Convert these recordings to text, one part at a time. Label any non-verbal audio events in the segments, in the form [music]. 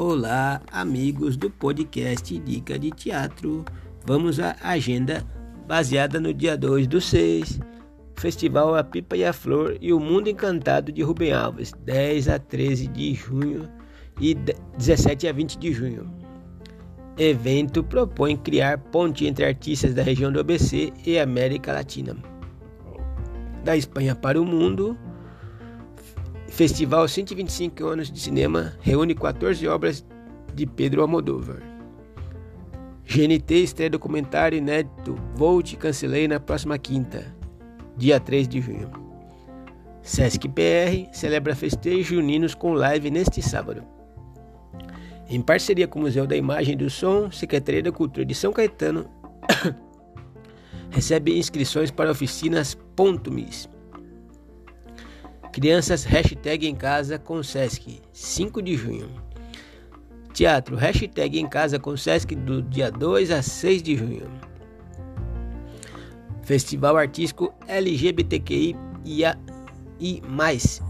Olá, amigos do podcast Dica de Teatro. Vamos à agenda baseada no dia 2 do 6. Festival A Pipa e a Flor e o Mundo Encantado de Rubem Alves, 10 a 13 de junho e 17 a 20 de junho. Evento propõe criar ponte entre artistas da região do ABC e América Latina. Da Espanha para o mundo, Festival 125 anos de cinema reúne 14 obras de Pedro Almodóvar. GNT estreia documentário inédito Vou Te Cancelei na próxima quinta, dia 3 de junho. Sesc PR celebra festejos juninos com live neste sábado. Em parceria com o Museu da Imagem e do Som, Secretaria da Cultura de São Caetano [coughs] recebe inscrições para oficinas. Crianças, hashtag em casa com Sesc, 5 de junho. Teatro, hashtag em casa com Sesc do dia 2 a 6 de junho. Festival Artístico LGBTQI e mais.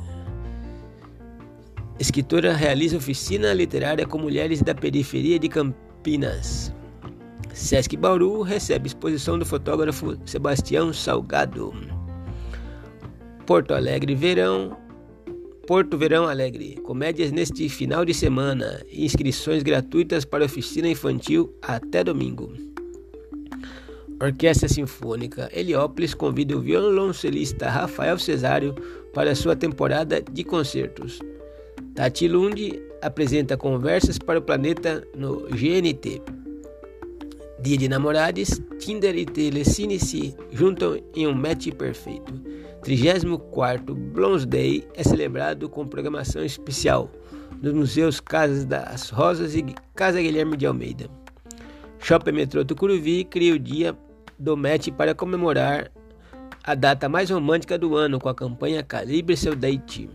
Escritora realiza oficina literária com mulheres da periferia de Campinas. Sesc Bauru recebe exposição do fotógrafo Sebastião Salgado. Porto Alegre Verão. Porto Verão Alegre. Comédias neste final de semana. Inscrições gratuitas para oficina infantil até domingo. Orquestra Sinfônica Heliópolis convida o violoncelista Rafael Cesário para sua temporada de concertos. Tati Lund apresenta conversas para o planeta no GNT. Dia de namorados, Tinder e Telecine se juntam em um match perfeito. 34º Blondes Day é celebrado com programação especial nos museus Casas das Rosas e Casa Guilherme de Almeida. Shopping Metrô Tucuruvi cria o dia do match para comemorar a data mais romântica do ano com a campanha Calibre Seu Date.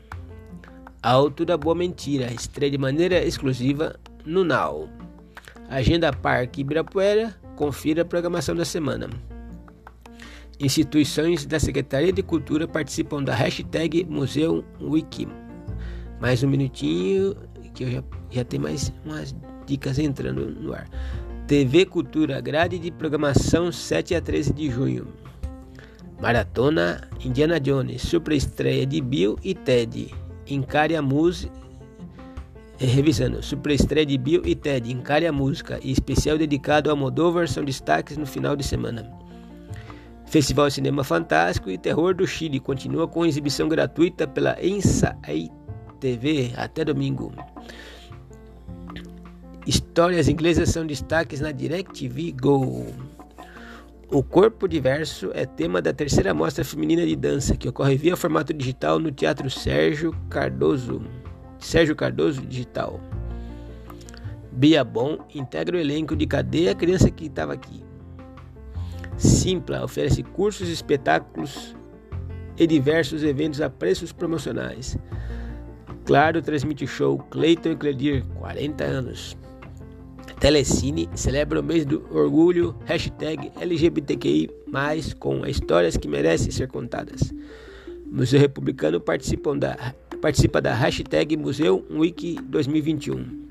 Alto da Boa Mentira estreia de maneira exclusiva no Now. Agenda Parque Ibirapuera, confira a programação da semana. Instituições da Secretaria de Cultura participam da hashtag Museu Wiki. Mais um minutinho que eu já, já tenho mais umas dicas entrando no ar. TV Cultura, grade de programação 7 a 13 de junho. Maratona Indiana Jones, super estreia de Bill e Ted. Encare a música. Revisando, super estreia de Bill e Ted, Encare a música e especial dedicado a Moldova são destaques no final de semana. Festival Cinema Fantástico e Terror do Chile continua com exibição gratuita pela Ensa TV até domingo. Histórias inglesas são destaques na DirecTV Go. O Corpo Diverso é tema da terceira mostra feminina de dança, que ocorre via formato digital no Teatro Sérgio Cardoso. Sérgio Cardoso Digital. Bia Bom integra o elenco de Cadê a Criança que estava aqui? Simpla oferece cursos, espetáculos e diversos eventos a preços promocionais. Claro transmite show Cleiton e Cledir, 40 anos. Telecine celebra o mês do orgulho, hashtag LGBTQI+, com histórias que merecem ser contadas. Museu Republicano da, participa da hashtag Museu Wiki 2021.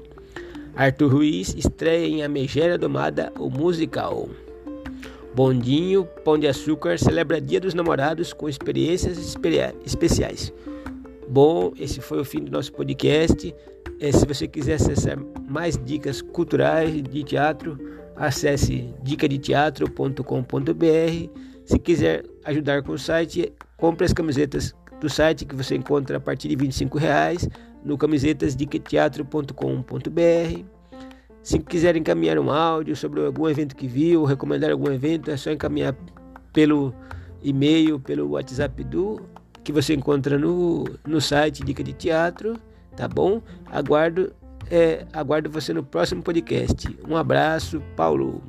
Arthur Ruiz estreia em A Megera Domada, o musical. Bondinho Pão de Açúcar celebra Dia dos Namorados com experiências especiais. Bom, esse foi o fim do nosso podcast. É, se você quiser acessar mais dicas culturais de teatro, acesse dicadeteatro.com.br. Se quiser ajudar com o site, compre as camisetas do site que você encontra a partir de 25 reais no camisetasdicateatro.com.br. Se quiser encaminhar um áudio sobre algum evento que viu, recomendar algum evento, é só encaminhar pelo e-mail, pelo WhatsApp do que você encontra no, no site Dica de Teatro, tá bom? Aguardo, é, aguardo você no próximo podcast. Um abraço, Paulo.